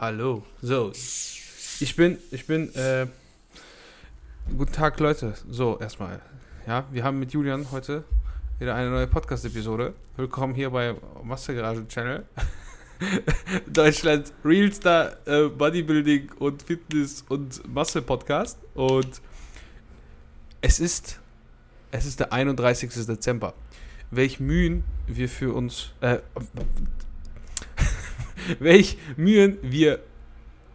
Hallo. So, ich bin, ich bin, äh, guten Tag, Leute. So, erstmal. Ja, wir haben mit Julian heute wieder eine neue Podcast-Episode. Willkommen hier bei Master Garage Channel. Deutschlands Realstar äh, Bodybuilding und Fitness und Masse Podcast. Und es ist, es ist der 31. Dezember. Welch Mühen wir für uns, äh, welch Mühen wir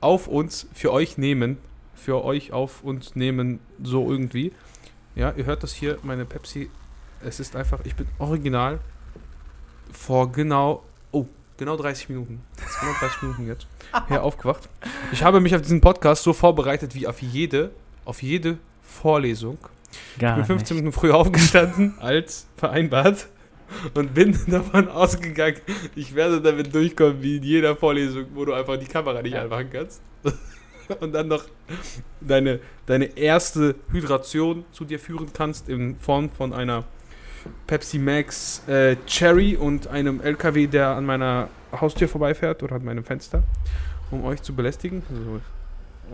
auf uns für euch nehmen, für euch auf uns nehmen, so irgendwie. Ja, ihr hört das hier, meine Pepsi. Es ist einfach, ich bin original vor genau, oh, genau 30 Minuten. Das ist genau 30 Minuten jetzt. Her aufgewacht. Ich habe mich auf diesen Podcast so vorbereitet wie auf jede, auf jede Vorlesung. Gar ich bin 15 Minuten früher aufgestanden als vereinbart und bin davon ausgegangen, ich werde damit durchkommen wie in jeder Vorlesung, wo du einfach die Kamera nicht Ja. anmachen kannst. Und dann noch deine, deine erste Hydration zu dir führen kannst in Form von einer Pepsi Max äh, Cherry und einem LKW, der an meiner Haustür vorbeifährt oder an meinem Fenster, um euch zu belästigen. Also,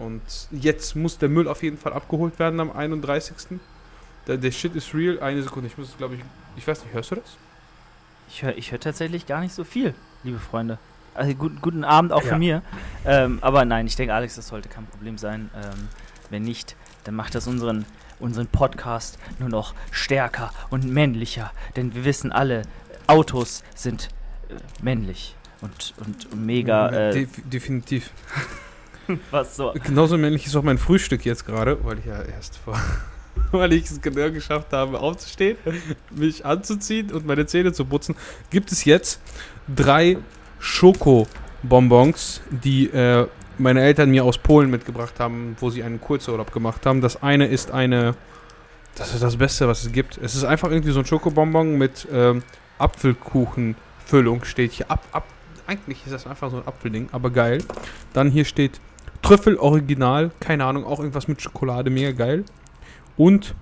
und jetzt muss der Müll auf jeden Fall abgeholt werden am 31. Der, der Shit ist real. Eine Sekunde, ich muss, glaube ich, ich weiß nicht, hörst du das? Ich höre ich hör tatsächlich gar nicht so viel, liebe Freunde. Also guten, guten Abend auch Ja. von mir. Ähm, aber nein, ich denke, Alex, das sollte kein Problem sein. Ähm, wenn nicht, dann macht das unseren, unseren Podcast nur noch stärker und männlicher. Denn wir wissen alle, Autos sind äh, männlich und, und, und mega. Äh, Def definitiv. was so. Genauso männlich ist auch mein Frühstück jetzt gerade, weil ich ja erst vor. Weil ich es genau geschafft habe, aufzustehen, mich anzuziehen und meine Zähne zu putzen, gibt es jetzt drei Schokobonbons, die äh, meine Eltern mir aus Polen mitgebracht haben, wo sie einen Kurzurlaub gemacht haben. Das eine ist eine, das ist das Beste, was es gibt. Es ist einfach irgendwie so ein Schokobonbon mit ähm, Apfelkuchenfüllung, steht hier. Ab, ab, eigentlich ist das einfach so ein Apfelding, aber geil. Dann hier steht Trüffel Original, keine Ahnung, auch irgendwas mit Schokolade, mega geil. Und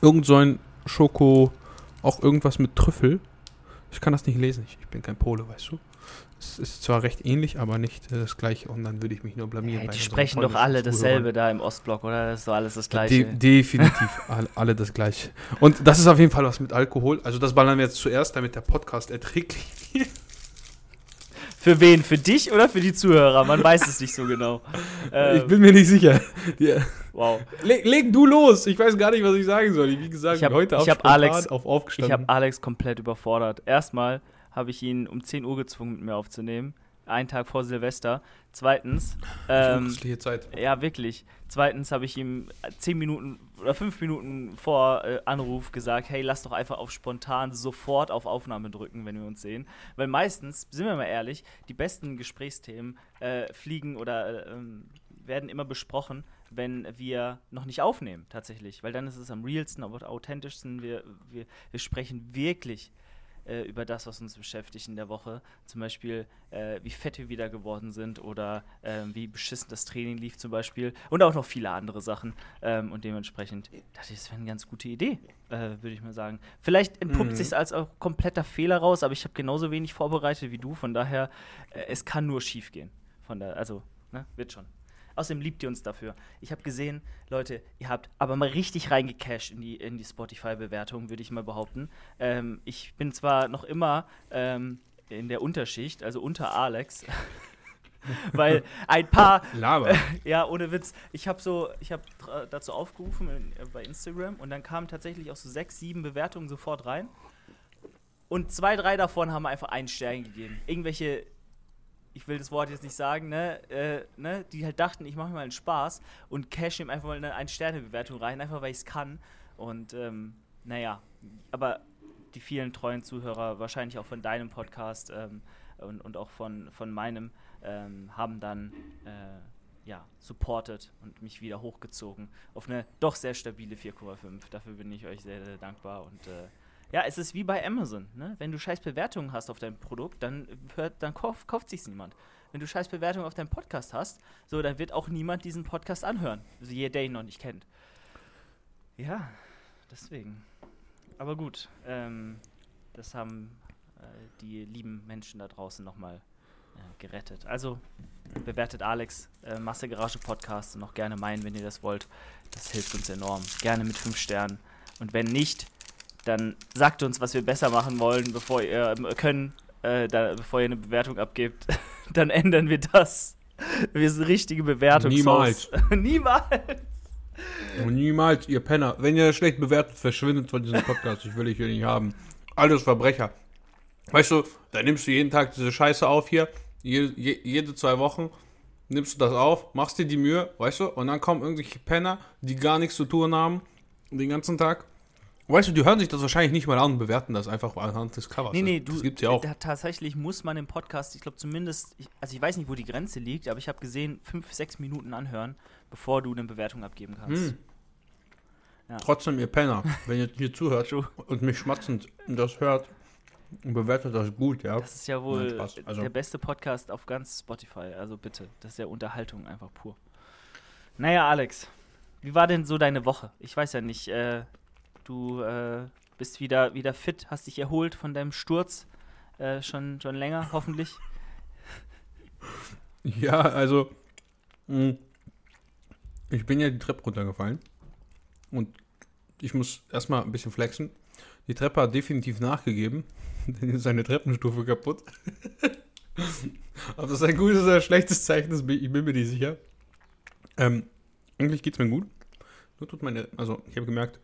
irgend so ein Schoko, auch irgendwas mit Trüffel. Ich kann das nicht lesen, ich, ich bin kein Pole, weißt du. Es ist zwar recht ähnlich, aber nicht äh, das gleiche und dann würde ich mich nur blamieren. Hey, die sprechen doch alle dasselbe da im Ostblock, oder? Das ist doch alles das Gleiche. De definitiv, alle, alle das gleiche. Und das ist auf jeden Fall was mit Alkohol. Also das ballern wir jetzt zuerst, damit der Podcast erträglich wird. Für wen? Für dich oder für die Zuhörer? Man weiß es nicht so genau. ich Ähm, bin mir nicht sicher. Ja. wow. Leg, leg du los. Ich weiß gar nicht, was ich sagen soll. Wie gesagt, Ich hab- heute ich hab Alex- auf Ich aufgestanden. habe Alex komplett überfordert. Erstmal habe ich ihn um 10 Uhr gezwungen, mit mir aufzunehmen. Einen Tag vor Silvester. Zweitens, ähm, Zeit. ja wirklich. Zweitens habe ich ihm 10 Minuten oder 5 Minuten vor äh, Anruf gesagt, hey, lass doch einfach auf spontan sofort auf Aufnahme drücken, wenn wir uns sehen. Weil meistens, sind wir mal ehrlich, die besten Gesprächsthemen äh, fliegen oder äh, ähm, werden immer besprochen, wenn wir noch nicht aufnehmen, tatsächlich. Weil dann ist es am realsten, am authentischsten. Wir, wir, wir sprechen wirklich äh, über das, was uns beschäftigt in der Woche. Zum Beispiel, äh, wie fett wir wieder geworden sind oder ähm, wie beschissen das Training lief zum Beispiel. Und auch noch viele andere Sachen. Ähm, und dementsprechend dachte ich, das wäre eine ganz gute Idee, äh, würde ich mal sagen. Vielleicht entpuppt Mhm. sich als auch kompletter Fehler raus, aber ich habe genauso wenig vorbereitet wie du. Von daher, äh, es kann nur schief gehen. Von da, also, ne, wird schon. Außerdem liebt ihr uns dafür. Ich habe gesehen, Leute, ihr habt aber mal richtig reingecasht in die, in die Spotify-Bewertung, würde ich mal behaupten. Ähm, ich bin zwar noch immer ähm, in der Unterschicht, also unter Alex, weil ein paar, Laber. ja, ohne Witz, ich habe so, ich habe dazu aufgerufen in, äh, bei Instagram und dann kamen tatsächlich auch so sechs, sieben Bewertungen sofort rein. Und zwei, drei davon haben einfach einen Stern gegeben. Irgendwelche ich will das Wort jetzt nicht sagen, ne, äh, ne, die halt dachten, ich mache mir mal einen Spaß und cash ihm einfach mal eine Ein-Sterne-Bewertung rein, einfach weil ich es kann. Und ähm, naja, aber die vielen treuen Zuhörer, wahrscheinlich auch von deinem Podcast ähm, und, und auch von, von meinem, ähm, haben dann äh, ja, supported und mich wieder hochgezogen auf eine doch sehr stabile 4,5. Dafür bin ich euch sehr, sehr dankbar und äh, ja, es ist wie bei Amazon. Ne? Wenn du scheiß Bewertungen hast auf dein Produkt, dann, hört, dann kauf, kauft sich's niemand. Wenn du scheiß Bewertungen auf deinem Podcast hast, so, dann wird auch niemand diesen Podcast anhören. Also der ihn noch nicht kennt. Ja, deswegen. Aber gut, ähm, das haben äh, die lieben Menschen da draußen nochmal äh, gerettet. Also, bewertet Alex äh, Masse Garage Podcast und auch gerne meinen, wenn ihr das wollt. Das hilft uns enorm. Gerne mit fünf Sternen. Und wenn nicht, dann sagt uns, was wir besser machen wollen, bevor ihr äh, können, äh, da, bevor ihr eine Bewertung abgebt. dann ändern wir das. Wir sind richtige Bewertung. Niemals. Niemals. Niemals, ihr Penner. Wenn ihr schlecht bewertet, verschwindet von diesem Podcast. Ich will dich hier nicht haben. Alles Verbrecher. Weißt du, da nimmst du jeden Tag diese Scheiße auf hier. Je, je, jede zwei Wochen nimmst du das auf, machst dir die Mühe, weißt du, und dann kommen irgendwelche Penner, die gar nichts zu tun haben, den ganzen Tag. Weißt du, die hören sich das wahrscheinlich nicht mal an und bewerten das einfach anhand des Covers. Nee, nee, du, das gibt's ja auch. Da, tatsächlich muss man im Podcast, ich glaube zumindest, ich, also ich weiß nicht, wo die Grenze liegt, aber ich habe gesehen, fünf, sechs Minuten anhören, bevor du eine Bewertung abgeben kannst. Hm. Ja. Trotzdem, ihr Penner, wenn ihr hier zuhört und mich schmatzend das hört bewertet das gut, ja. Das ist ja wohl. Also- der beste Podcast auf ganz Spotify. Also bitte, das ist ja Unterhaltung einfach pur. Naja, Alex, wie war denn so deine Woche? Ich weiß ja nicht, äh, du äh, bist wieder, wieder fit, hast dich erholt von deinem Sturz. Äh, schon, schon länger, hoffentlich. Ja, also, mh, ich bin ja die Treppe runtergefallen und ich muss erstmal ein bisschen flexen. Die Treppe hat definitiv nachgegeben, denn ist eine Treppenstufe kaputt. Ob das ein gutes oder ein schlechtes Zeichen ist, ich bin mir nicht sicher. Ähm, eigentlich geht's mir gut. Nur tut meine, also ich habe gemerkt,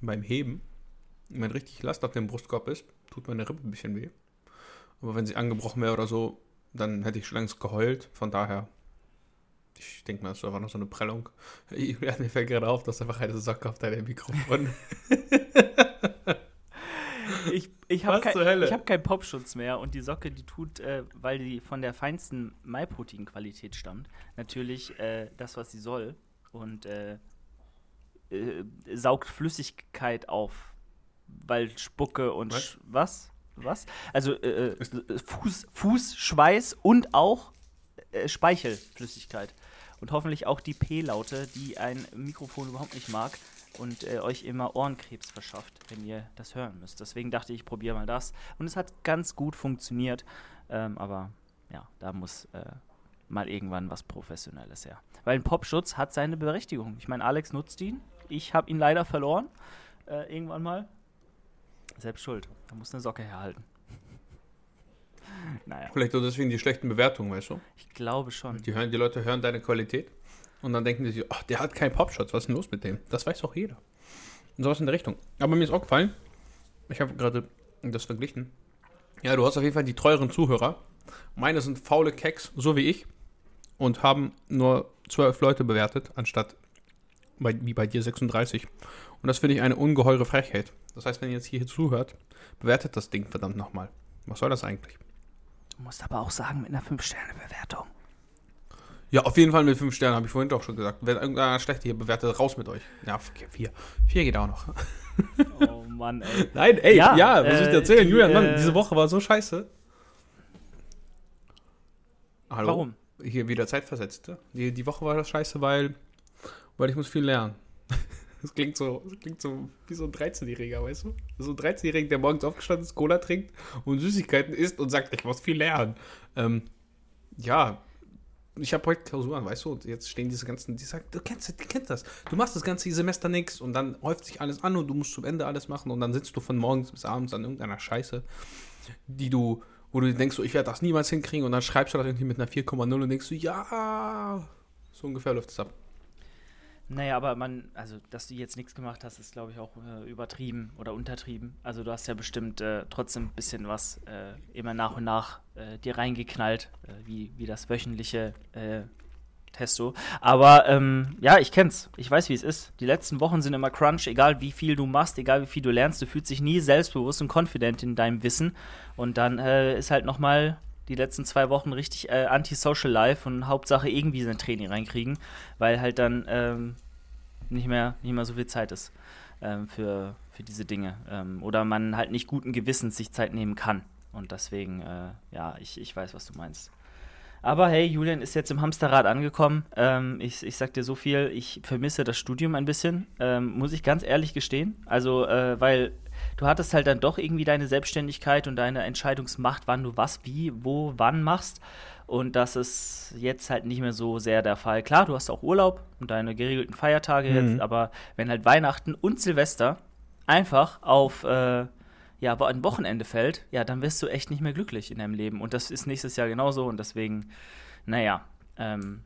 beim Heben, wenn richtig Last auf dem Brustkorb ist, tut meine Rippe ein bisschen weh. Aber wenn sie angebrochen wäre oder so, dann hätte ich schon längst geheult. Von daher, ich denke mal, das war noch so eine Prellung. Julian, mir fällt gerade auf, dass einfach eine Socke auf deinem Mikrofon. Ich, ich habe kein, ich hab keinen Popschutz mehr und die Socke, die tut, äh, weil die von der feinsten Mailprotein-Qualität stammt, natürlich äh, das, was sie soll und äh, äh, saugt Flüssigkeit auf, weil Spucke und Was? Sch was? Was? Also äh, äh, Fuß, Fuß, Schweiß und auch äh, Speichelflüssigkeit. Und hoffentlich auch die P-Laute, die ein Mikrofon überhaupt nicht mag und äh, euch immer Ohrenkrebs verschafft, wenn ihr das hören müsst. Deswegen dachte ich, ich probiere mal das. Und es hat ganz gut funktioniert. Ähm, aber ja, da muss äh, mal irgendwann was Professionelles her. Weil ein Popschutz hat seine Berechtigung. Ich meine, Alex nutzt ihn. Ich habe ihn leider verloren. Äh, irgendwann mal. Selbst schuld. Da muss eine Socke herhalten. naja, Vielleicht auch deswegen die schlechten Bewertungen, weißt du? ich glaube schon. Die, hören, die Leute hören deine Qualität und dann denken die sich, ach, der hat keinen Popschutz, was ist denn los mit dem? Das weiß doch jeder. Und sowas in der Richtung. Aber mir ist auch gefallen, ich habe gerade das verglichen. Ja, du hast auf jeden Fall die treueren Zuhörer. Meine sind faule Keks, so wie ich, und haben nur zwölf Leute bewertet, anstatt bei, wie bei dir 36. Und das finde ich eine ungeheure Frechheit. Das heißt, wenn ihr jetzt hier zuhört, bewertet das Ding verdammt nochmal. Was soll das eigentlich? Du musst aber auch sagen, mit einer 5-Sterne-Bewertung. Ja, auf jeden Fall mit 5 Sternen, habe ich vorhin doch schon gesagt. Wenn irgendeiner schlecht hier bewertet, raus mit euch. Ja, 4. 4 geht auch noch. Oh Mann, ey. Nein, ey, Ja, ja, was soll ich äh, dir erzählen? die, Julian, Mann, äh, diese Woche war so scheiße. Hallo? Warum? Hier wieder Zeitversetzte. Die, die Woche war das scheiße, weil, weil ich muss viel lernen. Das klingt so, das klingt so wie so ein 13-Jähriger, weißt du? So ein 13-Jähriger, der morgens aufgestanden ist, Cola trinkt und Süßigkeiten isst und sagt, ich muss viel lernen. Ähm, ja, ich habe heute Klausuren, weißt du, und jetzt stehen diese ganzen, die sagen, du kennst, du kennst das. Du machst das ganze Semester nichts und dann häuft sich alles an und du musst zum Ende alles machen und dann sitzt du von morgens bis abends an irgendeiner Scheiße, die du, wo du denkst, so, ich werde das niemals hinkriegen und dann schreibst du das irgendwie mit einer 4,0 und denkst du, ja, so ungefähr läuft es ab. Naja, aber man, also, dass du jetzt nichts gemacht hast, ist, glaube ich, auch äh, übertrieben oder untertrieben. Also, du hast ja bestimmt äh, trotzdem ein bisschen was äh, immer nach und nach äh, dir reingeknallt, äh, wie, wie das wöchentliche äh, Testo. Aber ähm, ja, ich kenn's. Ich weiß, wie es ist. Die letzten Wochen sind immer Crunch, egal wie viel du machst, egal wie viel du lernst, du fühlst dich nie selbstbewusst und confident in deinem Wissen. Und dann ist halt nochmal die letzten zwei Wochen richtig äh, anti-social life und Hauptsache irgendwie sein Training reinkriegen, weil halt dann ähm, nicht, mehr, nicht mehr so viel Zeit ist ähm, für, für diese Dinge. Ähm, oder man halt nicht guten Gewissens sich Zeit nehmen kann. Und deswegen, äh, ja, ich, ich weiß, was du meinst. Aber hey, Julian ist jetzt im Hamsterrad angekommen. Ähm, ich, ich sag dir so viel, ich vermisse das Studium ein bisschen, ähm, muss ich ganz ehrlich gestehen. Also, äh, weil du hattest halt dann doch irgendwie deine Selbstständigkeit und deine Entscheidungsmacht, wann du was, wie, wo, wann machst. Und das ist jetzt halt nicht mehr so sehr der Fall. Klar, du hast auch Urlaub und deine geregelten Feiertage Mhm. jetzt, aber wenn halt Weihnachten und Silvester einfach auf äh, ja, aber ein Wochenende fällt, ja, dann wirst du echt nicht mehr glücklich in deinem Leben. Und das ist nächstes Jahr genauso. Und deswegen, naja, ähm,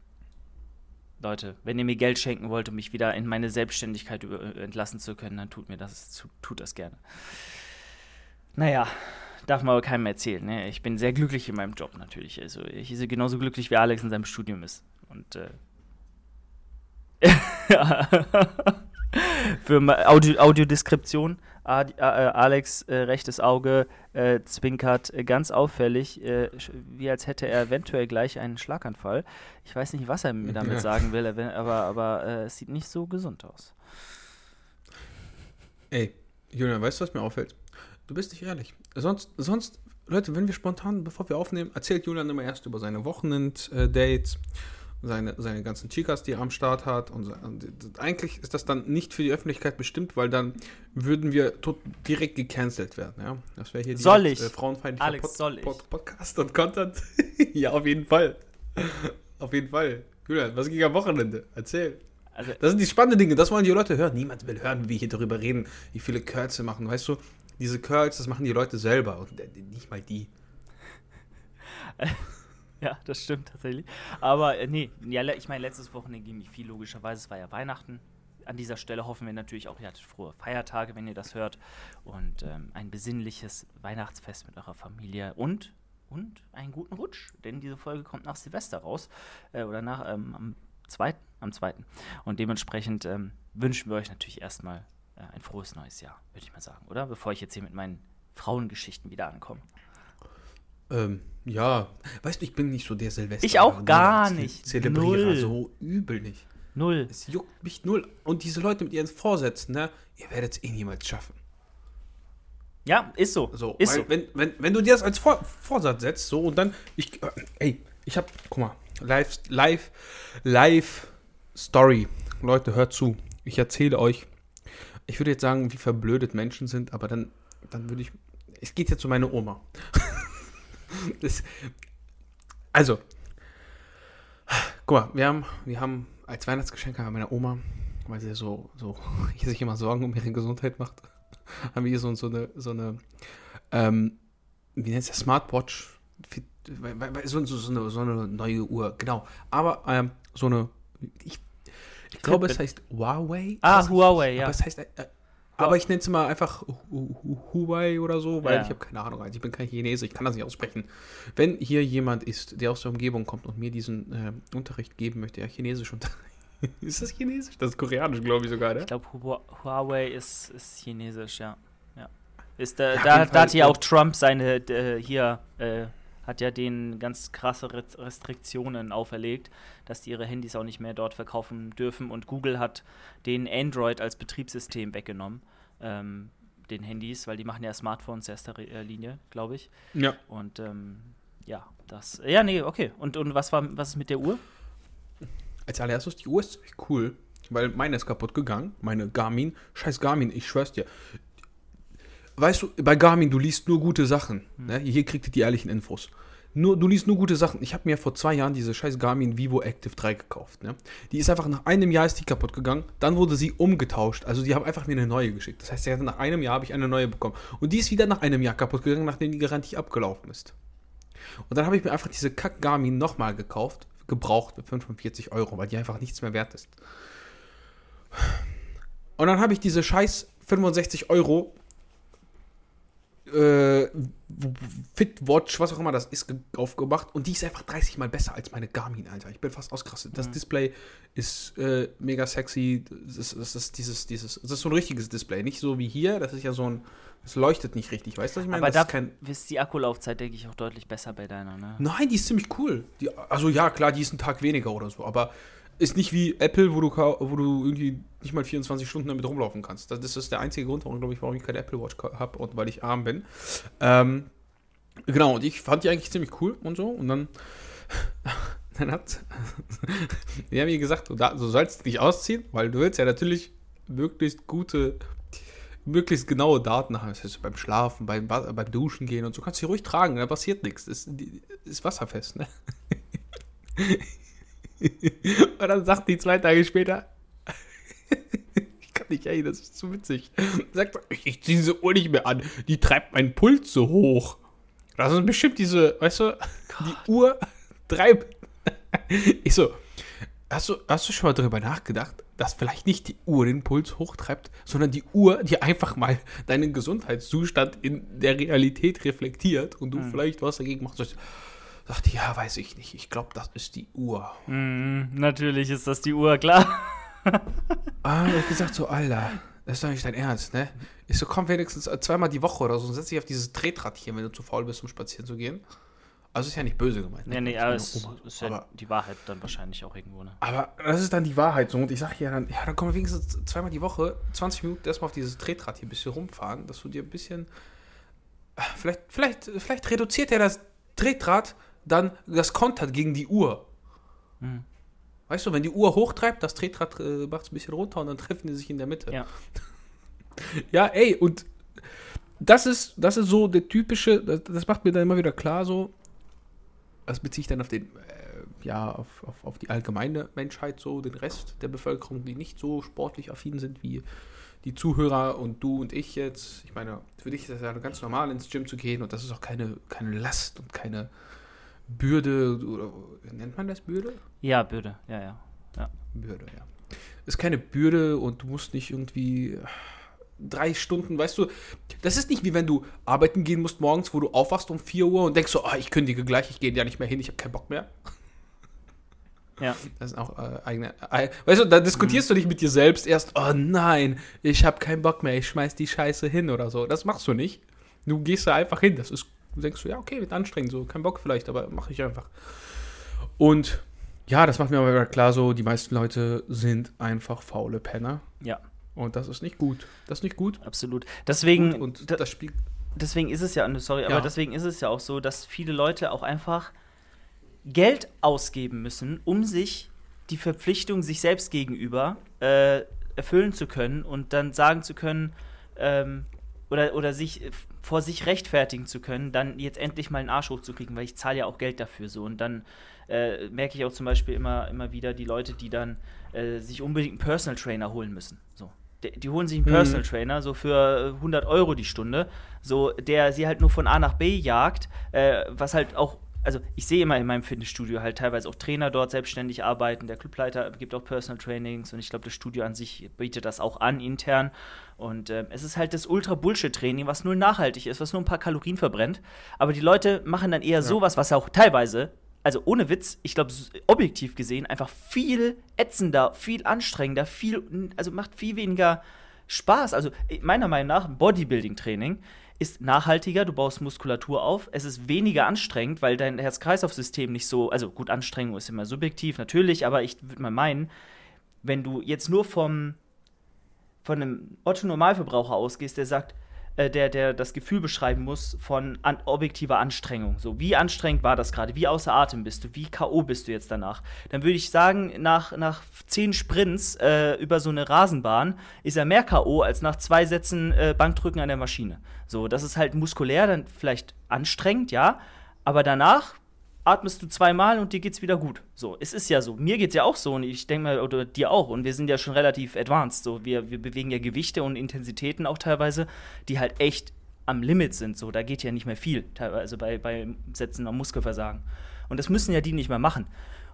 Leute, wenn ihr mir Geld schenken wollt, um mich wieder in meine Selbstständigkeit äh, entlassen zu können, dann tut mir das, tu- tut das gerne. Naja, darf man aber keinem erzählen. Ne? Ich bin sehr glücklich in meinem Job natürlich. Also ich bin genauso glücklich wie Alex in seinem Studium ist. Und äh, für Audio, Audiodeskription, Ad, äh, Alex äh, rechtes Auge äh, zwinkert äh, ganz auffällig, äh, wie als hätte er eventuell gleich einen Schlaganfall. Ich weiß nicht, was er mir damit sagen will, aber, aber, äh, es sieht nicht so gesund aus. Ey, Julian, weißt du, was mir auffällt? Du bist nicht ehrlich. Sonst, sonst, Leute, wenn wir spontan, bevor wir aufnehmen, erzählt Julian immer erst über seine Wochenend-Dates, seine, seine ganzen Chicas, die er am Start hat. Und, und eigentlich ist das dann nicht für die Öffentlichkeit bestimmt, weil dann würden wir tot, direkt gecancelt werden. Ja? Das wäre hier Soll direkt, ich? Äh, frauenfeindlicher Alex, soll ich? Podcast und Content. ja, auf jeden Fall. auf jeden Fall. Julian, was ging am Wochenende? Erzähl. Also, Das sind die spannenden Dinge, das wollen die Leute hören. Niemand will hören, wie wir hier darüber reden, wie viele Curls wir machen. Weißt du, diese Curls, das machen die Leute selber und äh, nicht mal die. Ja, das stimmt tatsächlich. Aber äh, nee, ja, ich meine, letztes Wochenende ging nicht viel, logischerweise. Es war ja Weihnachten. An dieser Stelle hoffen wir natürlich auch, ihr hattet frohe Feiertage, wenn ihr das hört. Und ähm, ein besinnliches Weihnachtsfest mit eurer Familie und, und einen guten Rutsch. Denn diese Folge kommt nach Silvester raus. Äh, oder nach ähm, am zweiten, am zweiten. Und dementsprechend ähm, wünschen wir euch natürlich erstmal äh, ein frohes neues Jahr, würde ich mal sagen, oder? Bevor ich jetzt hier mit meinen Frauengeschichten wieder ankomme. Ähm, ja, weißt du, ich bin nicht so der Silvester. Ich auch gar nicht. Zelebrierer, Null. so übel nicht. Null. Es juckt mich null. Und diese Leute mit ihren Vorsätzen, ne, ihr werdet es eh niemals schaffen. Ja, ist so. So, ist so. Wenn, wenn, wenn du dir das als Vor Vorsatz setzt, so und dann, ich, äh, ey, ich hab, guck mal, live, live, live Story. Leute, hört zu. Ich erzähle euch, ich würde jetzt sagen, wie verblödet Menschen sind, aber dann, dann würde ich, es geht jetzt um meine Oma. das, also, guck mal, wir haben, wir haben als Weihnachtsgeschenk an meine Oma, weil sie so, so, sich immer Sorgen um ihre Gesundheit macht, haben wir hier so, so eine, so eine, ähm, wie nennt es das, Smartwatch, so, so, so, eine, so eine neue Uhr, genau. Aber ähm, so eine, ich, ich glaube, es heißt Huawei. Ah, Huawei, ja. Aber es heißt, äh, äh, aber ich nenne es mal einfach Hu- Hu- Huawei oder so, weil Ja. ich habe keine Ahnung, also ich bin kein Chinese, ich kann das nicht aussprechen. Wenn hier jemand ist, der aus der Umgebung kommt und mir diesen äh, Unterricht geben möchte, ja, Chinesisch Unterricht. ist das Chinesisch? Das ist Koreanisch, glaube ich sogar, ne? Ich glaube, Huawei ist, ist chinesisch, ja. ja. Ist, äh, Ja, da, da hat Fall, ja. auch Trump seine, äh, hier, äh, hat ja denen ganz krasse Re- Restriktionen auferlegt, dass die ihre Handys auch nicht mehr dort verkaufen dürfen. Und Google hat den Android als Betriebssystem weggenommen, ähm, den Handys, weil die machen ja Smartphones erster äh, Linie, glaube ich. Ja. Und ähm, ja, das, ja, nee, okay. Und, und was war, was ist mit der Uhr? Als allererstes, die Uhr ist cool, weil meine ist kaputt gegangen, meine Garmin. Scheiß Garmin, ich schwör's dir. Weißt du, bei Garmin, du liest nur gute Sachen. Ne? Hier kriegt ihr die ehrlichen Infos. Nur, du liest nur gute Sachen. Ich habe mir vor zwei Jahren diese scheiß Garmin Vivo Active 3 gekauft. Ne? Die ist einfach nach einem Jahr ist die kaputt gegangen. Dann wurde sie umgetauscht. Also die haben einfach mir eine neue geschickt. Das heißt, nach einem Jahr habe ich eine neue bekommen. Und die ist wieder nach einem Jahr kaputt gegangen, nachdem die Garantie abgelaufen ist. Und dann habe ich mir einfach diese Kack Garmin nochmal gekauft, gebraucht mit 45 Euro, weil die einfach nichts mehr wert ist. Und dann habe ich diese scheiß 65 Euro äh, Fitwatch, was auch immer das ist, ge- aufgemacht und die ist einfach 30 mal besser als meine Garmin, Alter. Ich bin fast ausgerastet. Das Mhm. Display ist äh, mega sexy. Das ist, das ist dieses, dieses, das ist so ein richtiges Display, nicht so wie hier. Das ist ja so ein, es leuchtet nicht richtig, weißt du? was Ich meine, Aber das da ist die Akkulaufzeit, denke ich, auch deutlich besser bei deiner, ne? Nein, die ist ziemlich cool. Die, also ja, klar, die ist ein Tag weniger oder so, aber ist nicht wie Apple, wo du, wo du irgendwie nicht mal 24 Stunden damit rumlaufen kannst. Das, ist der einzige Grund, warum, glaube ich, warum ich keine Apple Watch habe und weil ich arm bin. Ähm, genau, und ich fand die eigentlich ziemlich cool und so. Und dann, dann hat, die haben mir gesagt, du, da- du sollst dich ausziehen, weil du willst ja natürlich möglichst gute, möglichst genaue Daten haben. Das heißt, beim Schlafen, beim, beim Duschen gehen und so kannst du die ruhig tragen, da passiert nichts. Ist, ist wasserfest, ne? Und dann sagt die zwei Tage später, ich kann nicht, ey, das ist zu witzig. Sagt, ich, ich ziehe diese Uhr nicht mehr an, die treibt meinen Puls so hoch. Das ist bestimmt diese, weißt du, die Uhr treibt. Ich so, hast du, hast du schon mal darüber nachgedacht, dass vielleicht nicht die Uhr den Puls hochtreibt, sondern die Uhr, die einfach mal deinen Gesundheitszustand in der Realität reflektiert und du Mhm. vielleicht was dagegen machst? Sagt, ja, weiß ich nicht. Ich glaube, das ist die Uhr. Mhm, natürlich ist das die Uhr, klar. Ah, ich gesagt so, Alter, das ist doch nicht dein Ernst, ne? Ich so, komm wenigstens zweimal die Woche oder so und setz dich auf dieses Tretrad hier, wenn du zu faul bist, um spazieren zu gehen. Also ist ja nicht böse gemeint. Nee, nee, Ich aber meine, es ist ja aber, die Wahrheit dann wahrscheinlich auch irgendwo, ne? aber das ist dann die Wahrheit so. Und ich sag ja dann, ja, dann komm wenigstens zweimal die Woche, 20 Minuten erstmal auf dieses Tretrad hier ein bisschen rumfahren, dass du dir ein bisschen. äh, Vielleicht, vielleicht, vielleicht reduziert ja das Tretrad dann das Kontert gegen die Uhr. Mhm. Weißt du, wenn die Uhr hochtreibt, das Tretrad äh, macht es ein bisschen runter und dann treffen die sich in der Mitte. Ja. Ja, ey, und das ist, das ist so der typische, das, das macht mir dann immer wieder klar so, das beziehe ich dann auf den, äh, ja, auf, auf, auf die allgemeine Menschheit so, den Rest der Bevölkerung, die nicht so sportlich affin sind wie die Zuhörer und du und ich jetzt. Ich meine, für dich ist das ja ganz normal, ins Gym zu gehen und das ist auch keine, keine Last und keine Bürde, oder nennt man das Bürde? Ja, Bürde, ja, ja. Bürde, ja. Ist keine Bürde und du musst nicht irgendwie drei Stunden, weißt du, das ist nicht wie wenn du arbeiten gehen musst morgens, wo du aufwachst um 4 Uhr und denkst so, ah, ich kündige gleich, ich gehe ja nicht mehr hin, ich habe keinen Bock mehr. Ja. Das sind auch äh, eigene, äh, weißt du, da diskutierst du nicht mit dir selbst erst, oh nein, ich habe keinen Bock mehr, ich schmeiß die Scheiße hin oder so. Das machst du nicht. Du gehst da einfach hin, das ist, du denkst so, ja, okay, wird anstrengend, so, kein Bock vielleicht, aber mache ich einfach. Und ja, das macht mir aber klar so, die meisten Leute sind einfach faule Penner. Ja. Und das ist nicht gut. Das ist nicht gut. Absolut. Deswegen, und, und da- das Spiel. deswegen ist es ja, sorry, aber Ja. deswegen ist es ja auch so, dass viele Leute auch einfach Geld ausgeben müssen, um sich die Verpflichtung sich selbst gegenüber äh, erfüllen zu können und dann sagen zu können, ähm, oder, oder sich äh, vor sich rechtfertigen zu können, dann jetzt endlich mal einen Arsch hochzukriegen, weil ich zahle ja auch Geld dafür so. Und dann äh, merke ich auch zum Beispiel immer, immer wieder die Leute, die dann äh, sich unbedingt einen Personal Trainer holen müssen. So. Die, die holen sich einen Mhm. Personal Trainer, so für äh, 100 Euro die Stunde, so der sie halt nur von A nach B jagt, äh, was halt auch, also ich sehe immer in meinem Fitnessstudio halt teilweise auch Trainer dort selbstständig arbeiten, der Clubleiter gibt auch Personal Trainings und ich glaube, das Studio an sich bietet das auch an intern. Und ähm, es ist halt das Ultra-Bullshit-Training, was null nachhaltig ist, was nur ein paar Kalorien verbrennt, aber die Leute machen dann eher sowas, was auch teilweise also ohne Witz, ich glaube, objektiv gesehen, einfach viel ätzender, viel anstrengender, viel, also macht viel weniger Spaß. Also äh, meiner Meinung nach, Bodybuilding-Training ist nachhaltiger, du baust Muskulatur auf, es ist weniger anstrengend, weil dein Herz-Kreislauf-System nicht so, also gut, Anstrengung ist immer subjektiv, natürlich, aber ich würde mal meinen, wenn du jetzt nur vom, von einem Otto-Normalverbraucher ausgehst, der sagt, äh, der, der das Gefühl beschreiben muss von an, objektiver Anstrengung. So, wie anstrengend war das gerade? Wie außer Atem bist du? Wie K.O. bist du jetzt danach? Dann würde ich sagen, nach, nach zehn Sprints äh, über so eine Rasenbahn ist er mehr K.O. als nach zwei Sätzen äh, Bankdrücken an der Maschine. So, das ist halt muskulär, dann vielleicht anstrengend, ja, aber danach atmest du zweimal und dir geht's wieder gut. So, es ist ja so. Mir geht's ja auch so und ich denke mal, oder dir auch. Und wir sind ja schon relativ advanced. So, wir, wir bewegen ja Gewichte und Intensitäten auch teilweise, die halt echt am Limit sind. So, da geht ja nicht mehr viel, teilweise bei, bei Sätzen am Muskelversagen. Und das müssen ja die nicht mehr machen.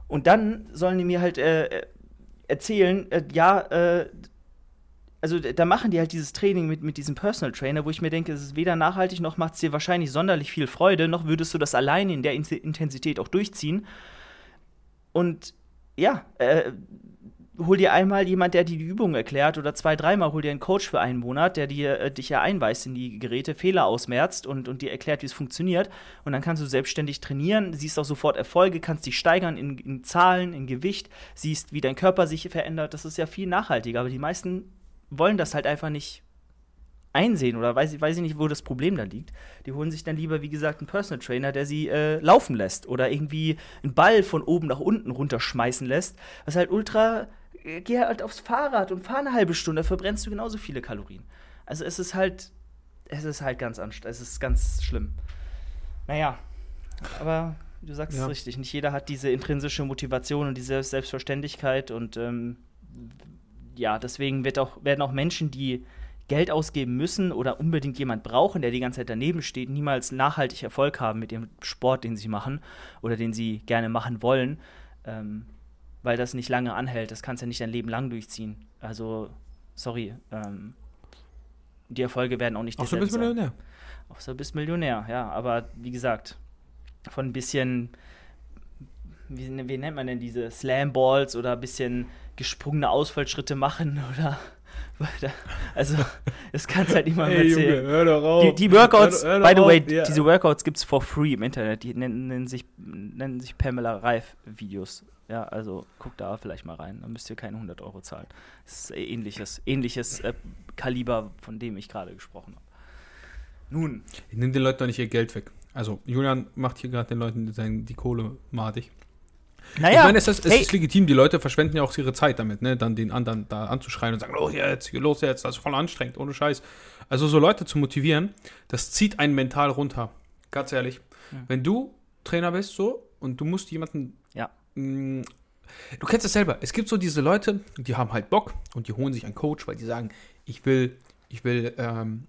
Und dann sollen die mir halt äh, erzählen, äh, ja, äh, also da machen die halt dieses Training mit, mit diesem Personal Trainer, wo ich mir denke, es ist weder nachhaltig, noch macht es dir wahrscheinlich sonderlich viel Freude, noch würdest du das alleine in der In Intensität auch durchziehen. Und ja, äh, hol dir einmal jemand, der dir die Übung erklärt, oder zwei, dreimal hol dir einen Coach für einen Monat, der dir äh, dich ja einweist in die Geräte, Fehler ausmerzt und, und dir erklärt, wie es funktioniert. Und dann kannst du selbstständig trainieren, siehst auch sofort Erfolge, kannst dich steigern in, in Zahlen, in Gewicht, siehst, wie dein Körper sich verändert. Das ist ja viel nachhaltiger. Aber die meisten wollen das halt einfach nicht einsehen oder weiß, ich- weiß ich nicht, wo das Problem da liegt. Die holen sich dann lieber, wie gesagt, einen Personal Trainer, der sie äh, laufen lässt oder irgendwie einen Ball von oben nach unten runterschmeißen lässt, was halt ultra, äh, geh halt aufs Fahrrad und fahr eine halbe Stunde, verbrennst du genauso viele Kalorien. Also es ist halt, es ist halt ganz anstrengend, es ist ganz schlimm. Naja, aber du sagst Ja. es richtig. Nicht jeder hat diese intrinsische Motivation und diese Selbstverständlichkeit und ähm, ja, deswegen wird auch, werden auch Menschen, die Geld ausgeben müssen oder unbedingt jemand brauchen, der die ganze Zeit daneben steht, niemals nachhaltig Erfolg haben mit dem Sport, den sie machen oder den sie gerne machen wollen, ähm, weil das nicht lange anhält. Das kannst du ja nicht dein Leben lang durchziehen. Also, sorry. Ähm, die Erfolge werden auch nicht Auch so dieselben sein. Millionär. Außer du bist Millionär, ja. Aber wie gesagt, von ein bisschen, wie, wie nennt man denn diese Slam-Balls oder ein bisschen gesprungene Ausfallschritte machen oder. Also, das kannst halt niemand Ey, Junge, erzählen. hör doch auf. Die, die Workouts, Hör- hör doch by the way, auf, ja. diese Workouts gibt es for free im Internet. Die nennen, nennen, sich, nennen sich Pamela Reif Videos. Ja, also guck da vielleicht mal rein. Dann müsst ihr keine 100 Euro zahlen. Das ist ähnliches, ähnliches äh, Kaliber, von dem ich gerade gesprochen habe. Nun, Ich nehme den Leuten doch nicht ihr Geld weg. Also, Julian macht hier gerade den Leuten sein- die Kohle madig. Naja, ich meine, es ist, es hey, ist legitim, die Leute verschwenden ja auch ihre Zeit damit, ne? Dann den anderen da anzuschreien und sagen, los jetzt, los jetzt, das ist voll anstrengend, ohne Scheiß. Also so Leute zu motivieren, das zieht einen mental runter. Ganz ehrlich. Ja. Wenn du Trainer bist so und du musst jemanden. Ja. mh, du kennst es selber. Es gibt so diese Leute, die haben halt Bock und die holen sich einen Coach, weil die sagen, ich will, ich will, ähm,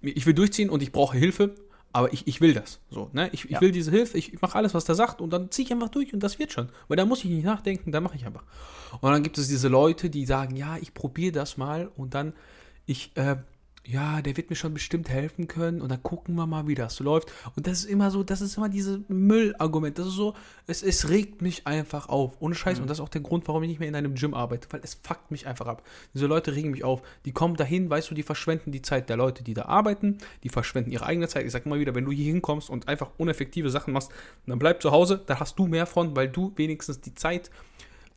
ich will durchziehen und ich brauche Hilfe, aber ich, ich will das. So, ne? Ich, ich Ja. will diese Hilfe, ich mache alles, was der sagt und dann ziehe ich einfach durch und das wird schon. Weil da muss ich nicht nachdenken, da mache ich einfach. Und dann gibt es diese Leute, die sagen, ja, ich probiere das mal und dann, ich, äh, ja, der wird mir schon bestimmt helfen können und dann gucken wir mal, wie das läuft. Und das ist immer so, das ist immer dieses Müllargument. Das ist so, es, es regt mich einfach auf. Ohne Scheiß. Und das ist auch der Grund, warum ich nicht mehr in einem Gym arbeite, weil es fuckt mich einfach ab. Diese Leute regen mich auf. Die kommen dahin, weißt du, die verschwenden die Zeit der Leute, die da arbeiten. Die verschwenden ihre eigene Zeit. Ich sag mal wieder, wenn du hier hinkommst und einfach uneffektive Sachen machst, dann bleib zu Hause, da hast du mehr von, weil du wenigstens die Zeit,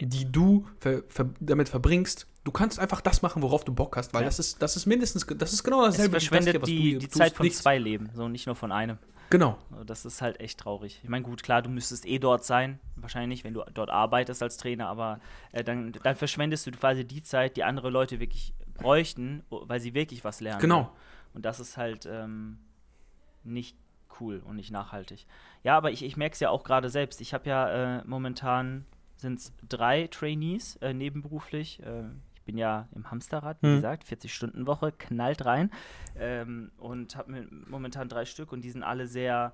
die du ver, ver, damit verbringst, du kannst einfach das machen, worauf du Bock hast, weil Ja. das ist, das ist mindestens, das ist genau es dasselbe. das verschwendet hier, was du die, die Zeit von nichts. zwei Leben, so nicht nur von einem. Genau. Das ist halt echt traurig. Ich meine, gut, klar, du müsstest eh dort sein, wahrscheinlich, wenn du dort arbeitest als Trainer, aber äh, dann, dann verschwendest du quasi die Zeit, die andere Leute wirklich bräuchten, weil sie wirklich was lernen. Genau. Und das ist halt ähm, nicht cool und nicht nachhaltig. Ja, aber ich, ich merke es ja auch gerade selbst. Ich habe ja äh, momentan sind es drei Trainees äh, nebenberuflich. Äh, ich bin ja im Hamsterrad, wie Hm. gesagt, 40-Stunden-Woche, knallt rein. Ähm, und habe momentan drei Stück und die sind alle sehr,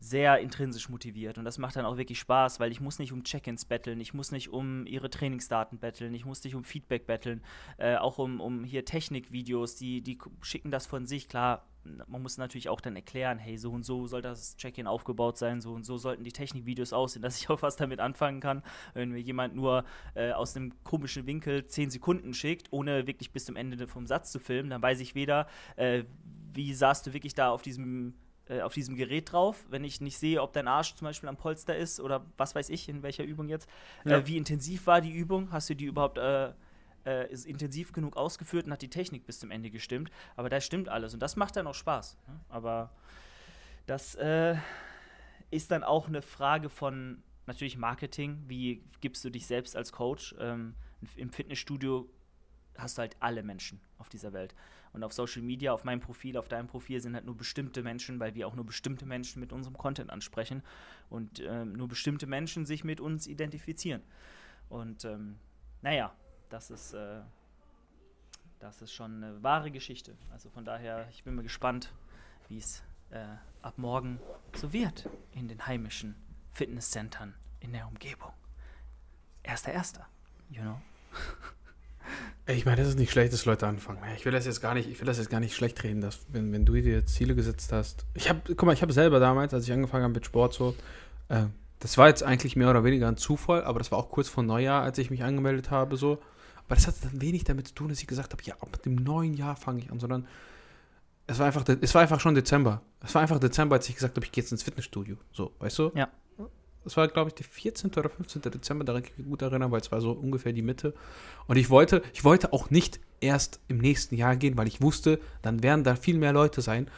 sehr intrinsisch motiviert. Und das macht dann auch wirklich Spaß, weil ich muss nicht um Check-ins betteln, ich muss nicht um ihre Trainingsdaten betteln, ich muss nicht um Feedback betteln, äh, auch um, um hier Technikvideos, die, die schicken das von sich. Klar, man muss natürlich auch dann erklären, hey, so und so soll das Check-in aufgebaut sein, so und so sollten die Technikvideos aussehen, dass ich auch was damit anfangen kann. Wenn mir jemand nur äh, aus einem komischen Winkel 10 Sekunden schickt, ohne wirklich bis zum Ende vom Satz zu filmen, dann weiß ich weder, äh, wie saßt du wirklich da auf diesem äh, auf diesem Gerät drauf, wenn ich nicht sehe, ob dein Arsch zum Beispiel am Polster ist oder was weiß ich, in welcher Übung jetzt. Ja. Äh, wie intensiv war die Übung? Hast du die überhaupt äh, äh, ist intensiv genug ausgeführt und hat die Technik bis zum Ende gestimmt? Aber da stimmt alles und das macht dann auch Spaß. Ne? Aber das äh, ist dann auch eine Frage von natürlich Marketing. Wie gibst du dich selbst als Coach? Ähm, Im Fitnessstudio hast du halt alle Menschen auf dieser Welt. Und auf Social Media, auf meinem Profil, auf deinem Profil sind halt nur bestimmte Menschen, weil wir auch nur bestimmte Menschen mit unserem Content ansprechen und ähm, nur bestimmte Menschen sich mit uns identifizieren. Und ähm, naja, das ist, äh, das ist schon eine wahre Geschichte. Also von daher, ich bin mal gespannt, wie es äh, ab morgen so wird in den heimischen Fitnesscentern in der Umgebung. Erster, erster, you know. Ich meine, das ist nicht schlecht, dass Leute anfangen. Ich will das jetzt gar nicht, ich will das jetzt gar nicht schlecht reden, dass, wenn, wenn du dir Ziele gesetzt hast. Ich habe, guck mal, ich habe selber damals, als ich angefangen habe mit Sport so, äh, das war jetzt eigentlich mehr oder weniger ein Zufall, aber das war auch kurz vor Neujahr, als ich mich angemeldet habe, so. Aber das hat dann wenig damit zu tun, dass ich gesagt habe, ja, ab dem neuen Jahr fange ich an, sondern es war einfach, es war einfach schon Dezember. Es war einfach Dezember, als ich gesagt habe, ich gehe jetzt ins Fitnessstudio. So, weißt du? Ja. Das war, glaube ich, der 14. oder 15. Dezember, daran kann ich mich gut erinnern, weil es war so ungefähr die Mitte. Und ich wollte, ich wollte auch nicht erst im nächsten Jahr gehen, weil ich wusste, dann werden da viel mehr Leute sein.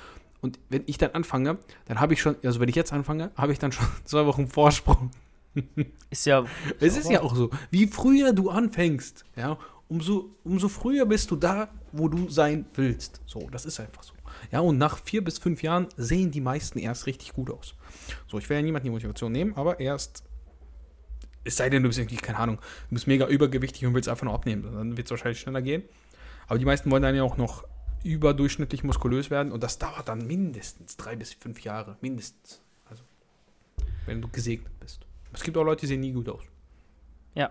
Und wenn ich dann anfange, dann habe ich schon, also wenn ich jetzt anfange, habe ich dann schon zwei Wochen Vorsprung. Ist ja. Es ist ja auch so, wie früher du anfängst, ja, umso, umso früher bist du da, wo du sein willst. So, das ist einfach so. Ja, und nach vier bis fünf Jahren sehen die meisten erst richtig gut aus. So, ich will ja niemanden die Motivation nehmen, aber erst, es sei denn, du bist irgendwie, keine Ahnung, du bist mega übergewichtig und willst einfach nur abnehmen. Dann wird es wahrscheinlich schneller gehen. Aber die meisten wollen dann ja auch noch überdurchschnittlich muskulös werden und das dauert dann mindestens drei bis fünf Jahre. Mindestens. Also, wenn du gesegnet bist. Es gibt auch Leute, die sehen nie gut aus. Ja.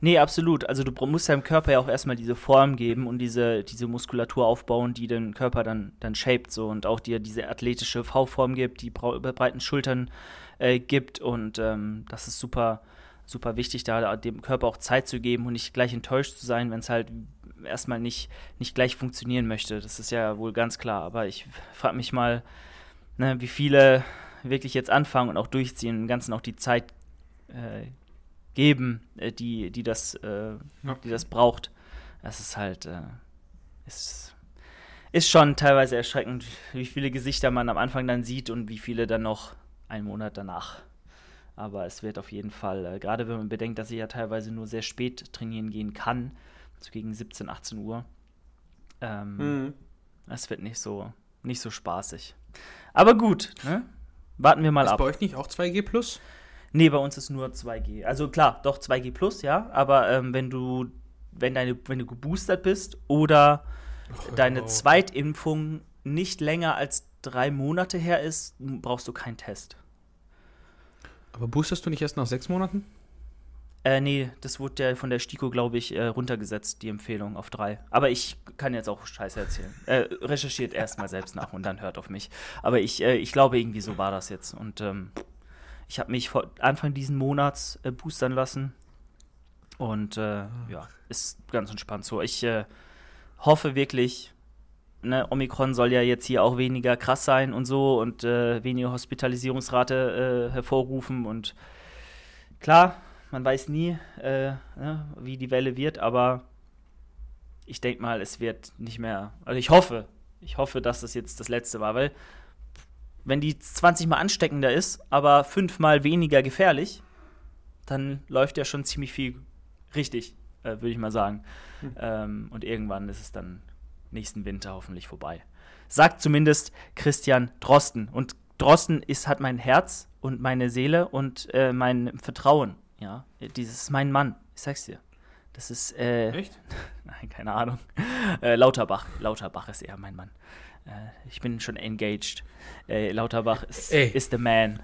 Nee, absolut. Also du musst deinem Körper ja auch erstmal diese Form geben und diese, diese Muskulatur aufbauen, die den Körper dann, dann shaped so und auch dir diese athletische V-Form gibt, die breiten Schultern äh, gibt und ähm, das ist super, super wichtig, da dem Körper auch Zeit zu geben und nicht gleich enttäuscht zu sein, wenn es halt erstmal nicht, nicht gleich funktionieren möchte. Das ist ja wohl ganz klar. Aber ich frage mich mal, ne, wie viele wirklich jetzt anfangen und auch durchziehen, dem Ganzen auch die Zeit äh, geben, äh, die, die, das, äh, ja. die das braucht. Das ist halt, äh, ist, ist schon teilweise erschreckend, wie viele Gesichter man am Anfang dann sieht und wie viele dann noch einen Monat danach. Aber es wird auf jeden Fall, äh, gerade wenn man bedenkt, dass ich ja teilweise nur sehr spät trainieren gehen kann, so gegen 17, 18 Uhr, ähm, mhm. es wird nicht so, nicht so spaßig. Aber gut, ne? warten wir mal ist ab. Ist bei euch nicht auch 2G Plus? Nee, bei uns ist nur 2G. Also klar, doch 2G plus, ja. Aber ähm, wenn du, wenn deine, wenn du geboostert bist oder oh, deine oh. Zweitimpfung nicht länger als drei Monate her ist, brauchst du keinen Test. Aber boosterst du nicht erst nach sechs Monaten? Äh, nee, das wurde ja von der STIKO, glaube ich, äh, runtergesetzt, die Empfehlung auf drei. Aber ich kann jetzt auch Scheiße erzählen. Äh, recherchiert erstmal selbst nach und dann hört auf mich. Aber ich, äh, ich glaube, irgendwie so war das jetzt. Und ähm, ich habe mich vor Anfang diesen Monats äh, boostern lassen. Und äh, ja, ist ganz entspannt so. Ich äh, hoffe wirklich, ne, Omikron soll ja jetzt hier auch weniger krass sein und so und äh, weniger Hospitalisierungsrate äh, hervorrufen. Und klar, man weiß nie, äh, ne, wie die Welle wird, aber ich denke mal, es wird nicht mehr. Also ich hoffe, ich hoffe, dass das jetzt das letzte war, weil wenn die 20 mal ansteckender ist, aber fünfmal weniger gefährlich, dann läuft ja schon ziemlich viel richtig, äh, würde ich mal sagen. Mhm. Ähm, und irgendwann ist es dann nächsten Winter hoffentlich vorbei. Sagt zumindest Christian Drosten. Und Drosten ist, hat mein Herz und meine Seele und äh, mein Vertrauen. Ja, dieses ist mein Mann. Ich sag's dir. Das ist. Äh, Echt? Nein, keine Ahnung. Äh, Lauterbach. Lauterbach ist eher mein Mann. Äh, ich bin schon engaged. Äh, Lauterbach ist, ist the man.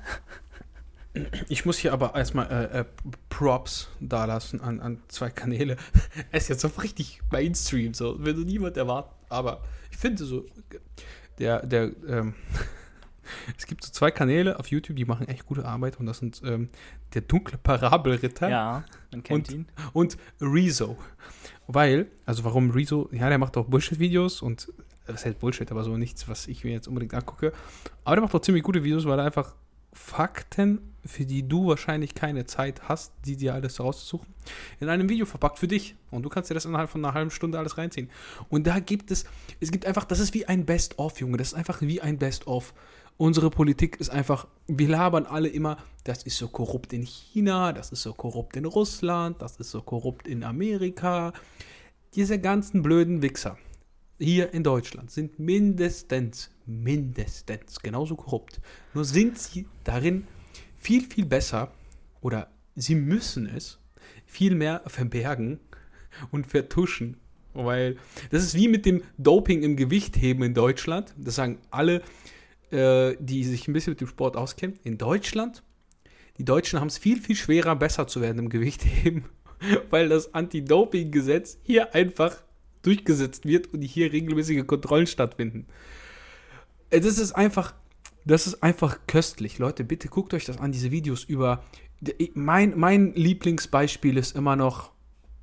Ich muss hier aber erstmal äh, äh, Props dalassen an, an zwei Kanäle. es ist jetzt so richtig Mainstream, so würde niemand erwarten. Aber ich finde so, der, der, ähm, es gibt so zwei Kanäle auf YouTube, die machen echt gute Arbeit und das sind ähm, der dunkle Parabelritter. Ja, man kennt und, ihn. Und Rezo. Weil, also warum Rezo, ja, der macht auch Bullshit-Videos und das heißt Bullshit, aber so nichts, was ich mir jetzt unbedingt angucke. Aber der macht auch ziemlich gute Videos, weil er einfach Fakten, für die du wahrscheinlich keine Zeit hast, die dir alles rauszusuchen, in einem Video verpackt für dich. Und du kannst dir das innerhalb von einer halben Stunde alles reinziehen. Und da gibt es, es gibt einfach, das ist wie ein Best-of, Junge. Das ist einfach wie ein Best-of. Unsere Politik ist einfach, wir labern alle immer, das ist so korrupt in China, das ist so korrupt in Russland, das ist so korrupt in Amerika. Diese ganzen blöden Wichser hier in Deutschland sind mindestens, mindestens genauso korrupt. Nur sind sie darin viel, viel besser oder sie müssen es viel mehr verbergen und vertuschen. Weil das ist wie mit dem Doping im Gewichtheben in Deutschland. Das sagen alle, äh, die sich ein bisschen mit dem Sport auskennen. In Deutschland, die Deutschen haben es viel, viel schwerer, besser zu werden im Gewichtheben, weil das Anti-Doping-Gesetz hier einfach durchgesetzt wird und hier regelmäßige Kontrollen stattfinden. Das ist einfach, das ist einfach köstlich. Leute, bitte guckt euch das an, diese Videos über. Mein, mein Lieblingsbeispiel ist immer noch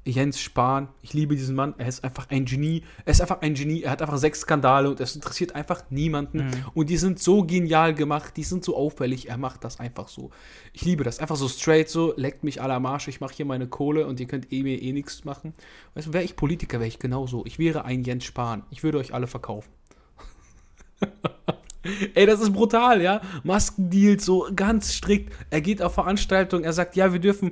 Jens Spahn. Ich liebe diesen Mann. Er ist einfach ein Genie. Er ist einfach ein Genie. Er hat einfach sechs Skandale und es interessiert einfach niemanden. Mhm. Und die sind so genial gemacht. Die sind so auffällig. Er macht das einfach so. Ich liebe das. Einfach so straight so. Leckt mich à la Marsch. Ich mache hier meine Kohle und ihr könnt eh mir eh nichts machen. Weißt du, wäre ich Politiker, wäre ich genauso. Ich wäre ein Jens Spahn. Ich würde euch alle verkaufen. Ey, das ist brutal, ja. Maskendeals so ganz strikt. Er geht auf Veranstaltungen. Er sagt, ja, wir dürfen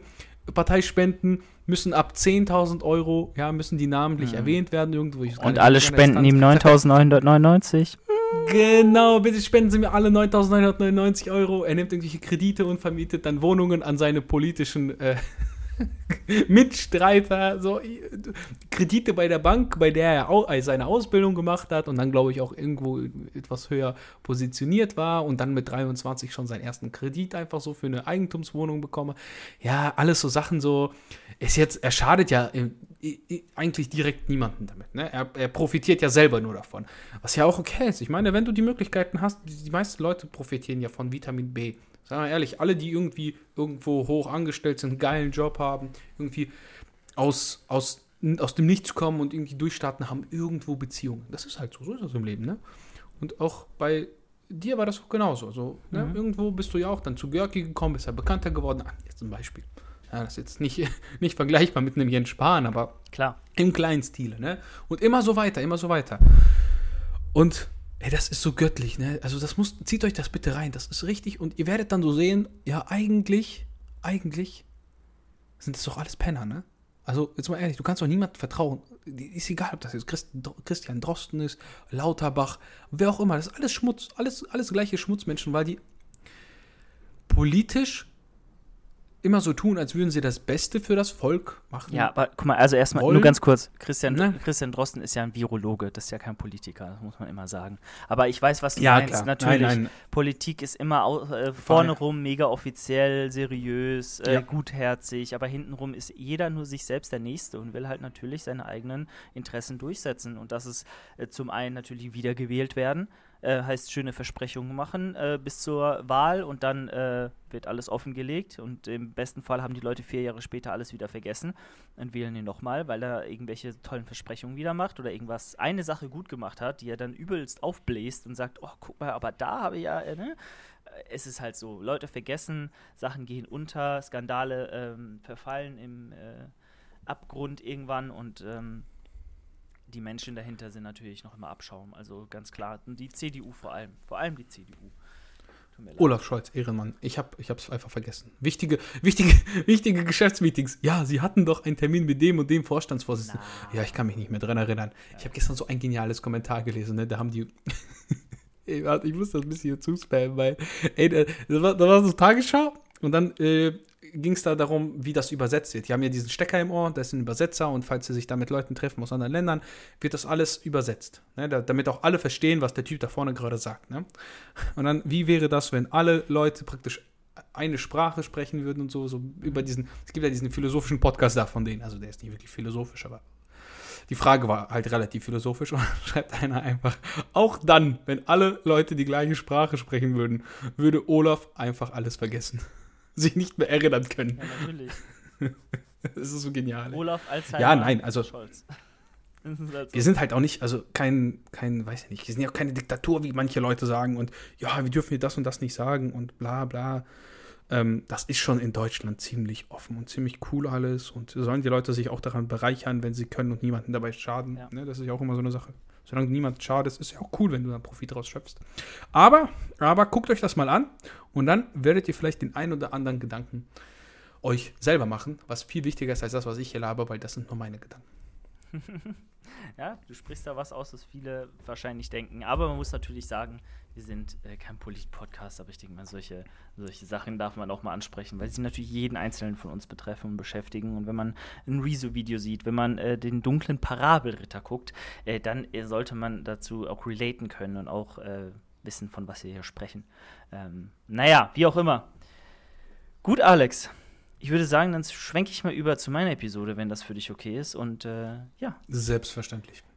Parteispenden müssen ab 10.000 Euro, ja, müssen die namentlich Mhm. erwähnt werden irgendwo. Und alle spenden ihm Instanz. 9999. Genau, bitte spenden Sie mir alle 9.999 Euro. Er nimmt irgendwelche Kredite und vermietet dann Wohnungen an seine politischen äh, Mitstreiter. So, Kredite bei der Bank, bei der er au äh, seine Ausbildung gemacht hat und dann, glaube ich, auch irgendwo etwas höher positioniert war und dann mit 23 schon seinen ersten Kredit einfach so für eine Eigentumswohnung bekomme. Ja, alles so Sachen so. Ist jetzt, er schadet ja eigentlich direkt niemanden damit. Ne? Er, er profitiert ja selber nur davon. Was ja auch okay ist. Ich meine, wenn du die Möglichkeiten hast, die meisten Leute profitieren ja von Vitamin B. Sagen wir ehrlich, alle, die irgendwie irgendwo hoch angestellt sind, einen geilen Job haben, irgendwie aus, aus, aus dem Nichts kommen und irgendwie durchstarten, haben irgendwo Beziehungen. Das ist halt so, so ist das im Leben, ne? Und auch bei dir war das auch genauso. Also, ne? Mhm. Irgendwo bist du ja auch dann zu Görki gekommen, bist ja bekannter geworden. Ah, jetzt ein Beispiel. Ja, das ist jetzt nicht, nicht vergleichbar mit einem Jens Spahn, aber Klar. im kleinen Stile, ne? Und immer so weiter, immer so weiter. Und ey, das ist so göttlich, ne? Also das muss, zieht euch das bitte rein, das ist richtig. Und ihr werdet dann so sehen, ja, eigentlich, eigentlich sind das doch alles Penner, ne? Also, jetzt mal ehrlich, du kannst doch niemandem vertrauen. Ist egal, ob das jetzt Christ, Christian Drosten ist, Lauterbach, wer auch immer. Das ist alles Schmutz, alles, alles gleiche Schmutzmenschen, weil die politisch immer so tun, als würden sie das Beste für das Volk machen. Ja, aber guck mal, also erstmal Wollen? nur ganz kurz. Christian, Ne? Christian Drosten ist ja ein Virologe, das ist ja kein Politiker, das muss man immer sagen. Aber ich weiß, was du Ja, meinst. klar. Natürlich, Nein, nein. Politik ist immer äh, vorne rum mega offiziell, seriös, äh, Ja. gutherzig, aber hintenrum ist jeder nur sich selbst der Nächste und will halt natürlich seine eigenen Interessen durchsetzen. Und das ist äh, zum einen natürlich wiedergewählt werden, äh, heißt schöne Versprechungen machen äh, bis zur Wahl und dann äh, wird alles offengelegt und im besten Fall haben die Leute vier Jahre später alles wieder vergessen und wählen ihn nochmal, weil er irgendwelche tollen Versprechungen wieder macht oder irgendwas, eine Sache gut gemacht hat, die er dann übelst aufbläst und sagt, oh, guck mal, aber da habe ich ja, äh, ne? Es ist halt so, Leute vergessen, Sachen gehen unter, Skandale ähm, verfallen im äh, Abgrund irgendwann und ähm, die Menschen dahinter sind natürlich noch immer Abschaum. Also ganz klar, die CDU vor allem, vor allem die CDU. Olaf Scholz, Ehrenmann. Ich habe ich es einfach vergessen. Wichtige, wichtige, wichtige Geschäftsmeetings. Ja, Sie hatten doch einen Termin mit dem und dem Vorstandsvorsitzenden. Na. Ja, ich kann mich nicht mehr dran erinnern. Ich habe gestern so ein geniales Kommentar gelesen, ne? Da haben die. ich muss das ein bisschen hier zuspammen, weil. Ey, da, das war, war so Tagesschau und dann äh, ging es da darum, wie das übersetzt wird. Die haben ja diesen Stecker im Ohr, das ist ein Übersetzer und falls sie sich da mit Leuten treffen aus anderen Ländern, wird das alles übersetzt. Ne? Da, damit auch alle verstehen, was der Typ da vorne gerade sagt. Ne? Und dann, wie wäre das, wenn alle Leute praktisch eine Sprache sprechen würden und so, so über diesen, es gibt ja diesen philosophischen Podcast da von denen, also der ist nicht wirklich philosophisch, aber die Frage war halt relativ philosophisch und dann schreibt einer einfach, auch dann, wenn alle Leute die gleiche Sprache sprechen würden, würde Olaf einfach alles vergessen. Sich nicht mehr erinnern können. Ja, natürlich. Das ist so genial. ey. Olaf Alzheimer. Ja, nein, also- Scholz. Halt so. Wir sind halt auch nicht, also kein, kein, weiß ich nicht, wir sind ja auch keine Diktatur, wie manche Leute sagen und ja, wir dürfen hier das und das nicht sagen und bla bla. Ähm, das ist schon in Deutschland ziemlich offen und ziemlich cool alles und sollen die Leute sich auch daran bereichern, wenn sie können und niemanden dabei schaden. Ja. Ne, das ist ja auch immer so eine Sache. Solange niemand schadet, ist ja auch cool, wenn du da Profit draus schöpfst. Aber, aber guckt euch das mal an und dann werdet ihr vielleicht den einen oder anderen Gedanken euch selber machen, was viel wichtiger ist als das, was ich hier laber, weil das sind nur meine Gedanken. Ja, du sprichst da was aus, was viele wahrscheinlich denken. Aber man muss natürlich sagen, wir sind äh, kein Polit-Podcast, aber ich denke mal, solche, solche Sachen darf man auch mal ansprechen, weil sie natürlich jeden Einzelnen von uns betreffen und beschäftigen. Und wenn man ein Rezo-Video sieht, wenn man äh, den dunklen Parabelritter guckt, äh, dann äh, sollte man dazu auch relaten können und auch äh, wissen, von was wir hier sprechen. Ähm, naja, wie auch immer. Gut, Alex. Ich würde sagen, dann schwenke ich mal über zu meiner Episode, wenn das für dich okay ist. Und äh, ja, Selbstverständlich.